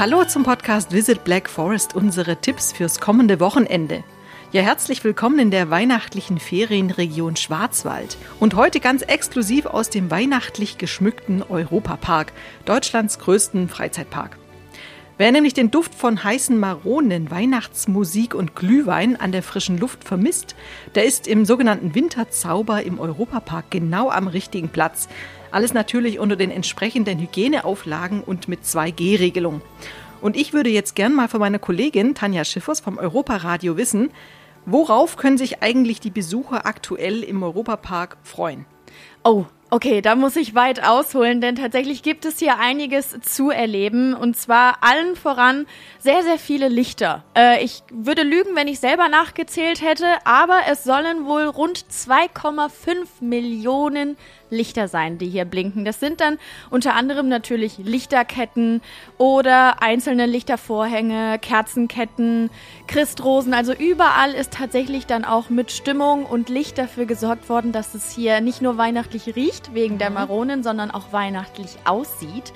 Hallo zum Podcast Visit Black Forest, unsere Tipps fürs kommende Wochenende. Ja, herzlich willkommen in der weihnachtlichen Ferienregion Schwarzwald und heute ganz exklusiv aus dem weihnachtlich geschmückten Europapark, Deutschlands größten Freizeitpark. Wer nämlich den Duft von heißen Maronen, Weihnachtsmusik und Glühwein an der frischen Luft vermisst, der ist im sogenannten Winterzauber im Europapark genau am richtigen Platz. Alles natürlich unter den entsprechenden Hygieneauflagen und mit 2G-Regelung. Und ich würde jetzt gern mal von meiner Kollegin Tanja Schiffers vom Europaradio wissen, worauf können sich eigentlich die Besucher aktuell im Europapark freuen? Oh, Okay, da muss ich weit ausholen, denn tatsächlich gibt es hier einiges zu erleben und zwar allen voran sehr, sehr viele Lichter. Äh, ich würde lügen, wenn ich selber nachgezählt hätte, aber es sollen wohl rund 2,5 Millionen Lichter sein, die hier blinken. Das sind dann unter anderem natürlich Lichterketten oder einzelne Lichtervorhänge, Kerzenketten, Christrosen. Also überall ist tatsächlich dann auch mit Stimmung und Licht dafür gesorgt worden, dass es hier nicht nur weihnachtlich riecht wegen der. Maronen, sondern auch weihnachtlich aussieht.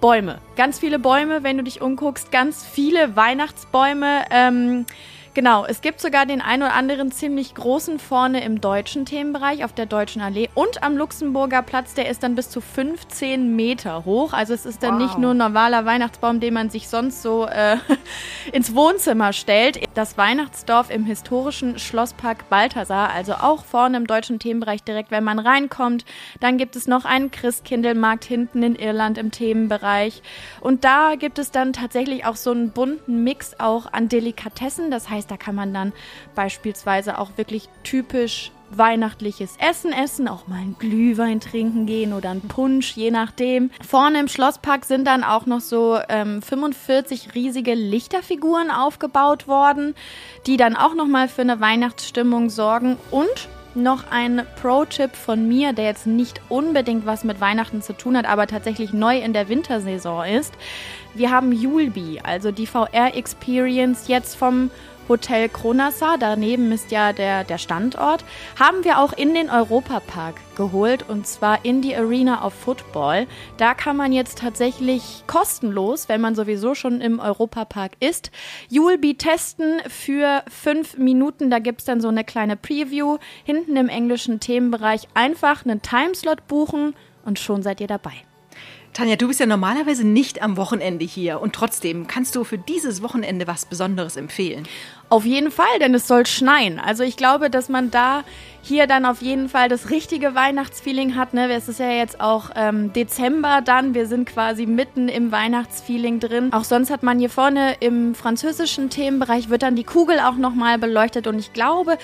Bäume, ganz viele Bäume, wenn du dich umguckst, ganz viele Weihnachtsbäume. Ähm, Genau, es gibt sogar den ein oder anderen ziemlich großen vorne im deutschen Themenbereich auf der Deutschen Allee und am Luxemburger Platz, der ist dann bis zu 15 Meter hoch. Also es ist dann wow. nicht nur ein normaler Weihnachtsbaum, den man sich sonst so äh, ins Wohnzimmer stellt. Das Weihnachtsdorf im historischen Schlosspark Balthasar, also auch vorne im deutschen Themenbereich direkt, wenn man reinkommt. Dann gibt es noch einen Christkindlmarkt hinten in Irland im Themenbereich. Und da gibt es dann tatsächlich auch so einen bunten Mix auch an Delikatessen. Das heißt, da kann man dann beispielsweise auch wirklich typisch weihnachtliches Essen essen, auch mal einen Glühwein trinken gehen oder einen Punsch, je nachdem. Vorne im Schlosspark sind dann auch noch so ähm, 45 riesige Lichterfiguren aufgebaut worden, die dann auch nochmal für eine Weihnachtsstimmung sorgen und noch ein Pro-Tipp von mir, der jetzt nicht unbedingt was mit Weihnachten zu tun hat, aber tatsächlich neu in der Wintersaison ist. Wir haben Julbi, also die VR-Experience jetzt vom Hotel Kronassa, daneben ist ja der, der Standort, haben wir auch in den Europapark geholt und zwar in die Arena of Football. Da kann man jetzt tatsächlich kostenlos, wenn man sowieso schon im Europapark ist, Julbi testen für fünf Minuten. Da gibt es dann so eine kleine Preview hinten im englischen Themenbereich. Einfach einen Timeslot buchen und schon seid ihr dabei. Tanja, du bist ja normalerweise nicht am Wochenende hier und trotzdem kannst du für dieses Wochenende was Besonderes empfehlen. Auf jeden Fall, denn es soll schneien. Also ich glaube, dass man da hier dann auf jeden Fall das richtige Weihnachtsfeeling hat. Ne? Es ist ja jetzt auch ähm, Dezember dann. Wir sind quasi mitten im Weihnachtsfeeling drin. Auch sonst hat man hier vorne im französischen Themenbereich wird dann die Kugel auch nochmal beleuchtet. Und ich glaube,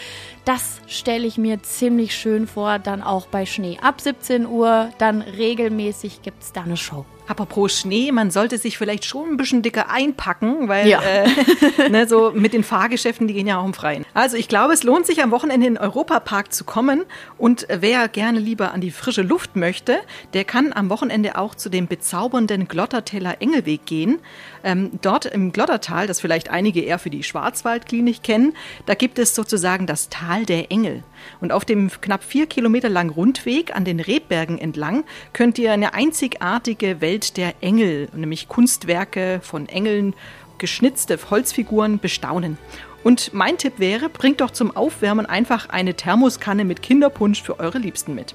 das stelle ich mir ziemlich schön vor, dann auch bei Schnee. Ab 17 Uhr dann regelmäßig gibt es da eine Show. Apropos Schnee, man sollte sich vielleicht schon ein bisschen dicker einpacken, weil ja. äh, ne, so mit den Fahrgeschäften, die gehen ja auch im Freien. Also ich glaube, es lohnt sich am Wochenende in den Europapark zu kommen und wer gerne lieber an die frische Luft möchte, der kann am Wochenende auch zu dem bezaubernden Glotterteller Engelweg gehen. Ähm, dort im Glottertal, das vielleicht einige eher für die Schwarzwaldklinik kennen, da gibt es sozusagen das Tal der Engel. Und auf dem knapp vier Kilometer langen Rundweg an den Rebbergen entlang könnt ihr eine einzigartige Welt der Engel, nämlich Kunstwerke von Engeln, geschnitzte Holzfiguren bestaunen. Und mein Tipp wäre, bringt doch zum Aufwärmen einfach eine Thermoskanne mit Kinderpunsch für eure Liebsten mit.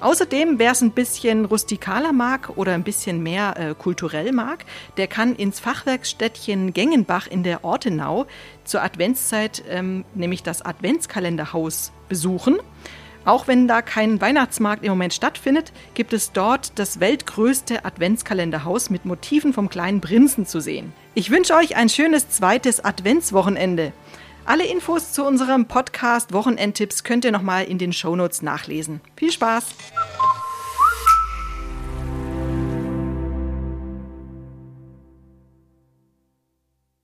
Außerdem, wer es ein bisschen rustikaler mag oder ein bisschen mehr äh, kulturell mag, der kann ins Fachwerkstädtchen Gengenbach in der Ortenau zur Adventszeit ähm, nämlich das Adventskalenderhaus besuchen. Auch wenn da kein Weihnachtsmarkt im Moment stattfindet, gibt es dort das weltgrößte Adventskalenderhaus mit Motiven vom kleinen Prinzen zu sehen. Ich wünsche euch ein schönes zweites Adventswochenende. Alle Infos zu unserem Podcast Wochenendtipps könnt ihr nochmal in den Shownotes nachlesen. Viel Spaß!